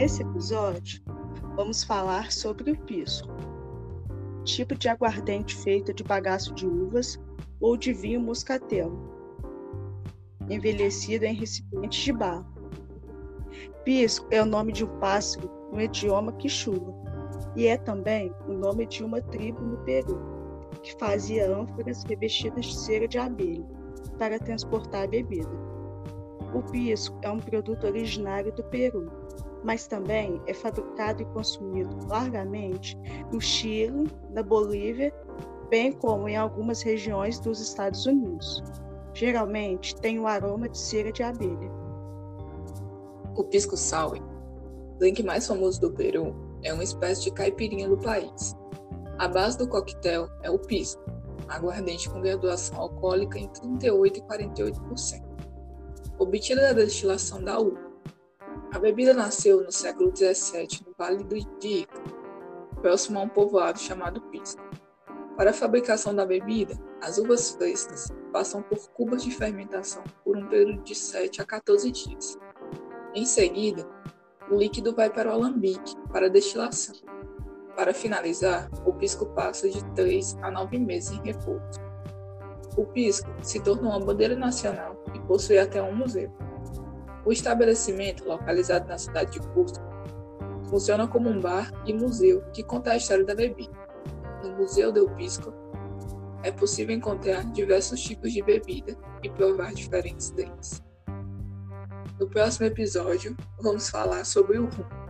Nesse episódio, vamos falar sobre o pisco, tipo de aguardente feito de bagaço de uvas ou de vinho moscatel, envelhecido em recipientes de barro. Pisco é o nome de um pássaro no idioma quichua e é também o nome de uma tribo no Peru, que fazia ânforas revestidas de cera de abelha para transportar a bebida. O pisco é um produto originário do Peru mas também é fabricado e consumido largamente no Chile, na Bolívia, bem como em algumas regiões dos Estados Unidos. Geralmente tem o aroma de cera de abelha. O pisco sour, drink mais famoso do Peru, é uma espécie de caipirinha do país. A base do coquetel é o pisco, aguardente com graduação alcoólica em 38 e 48%, obtida da destilação da uva a bebida nasceu no século XVII no Vale do Ica, próximo a um povoado chamado Pisco. Para a fabricação da bebida, as uvas frescas passam por cubas de fermentação por um período de 7 a 14 dias. Em seguida, o líquido vai para o alambique para destilação. Para finalizar, o pisco passa de 3 a 9 meses em repouso. O pisco se tornou uma bandeira nacional e possui até um museu. O estabelecimento, localizado na cidade de Cusco, funciona como um bar e museu que conta a história da bebida. No Museu del Pisco, é possível encontrar diversos tipos de bebida e provar diferentes drinks. No próximo episódio, vamos falar sobre o rum.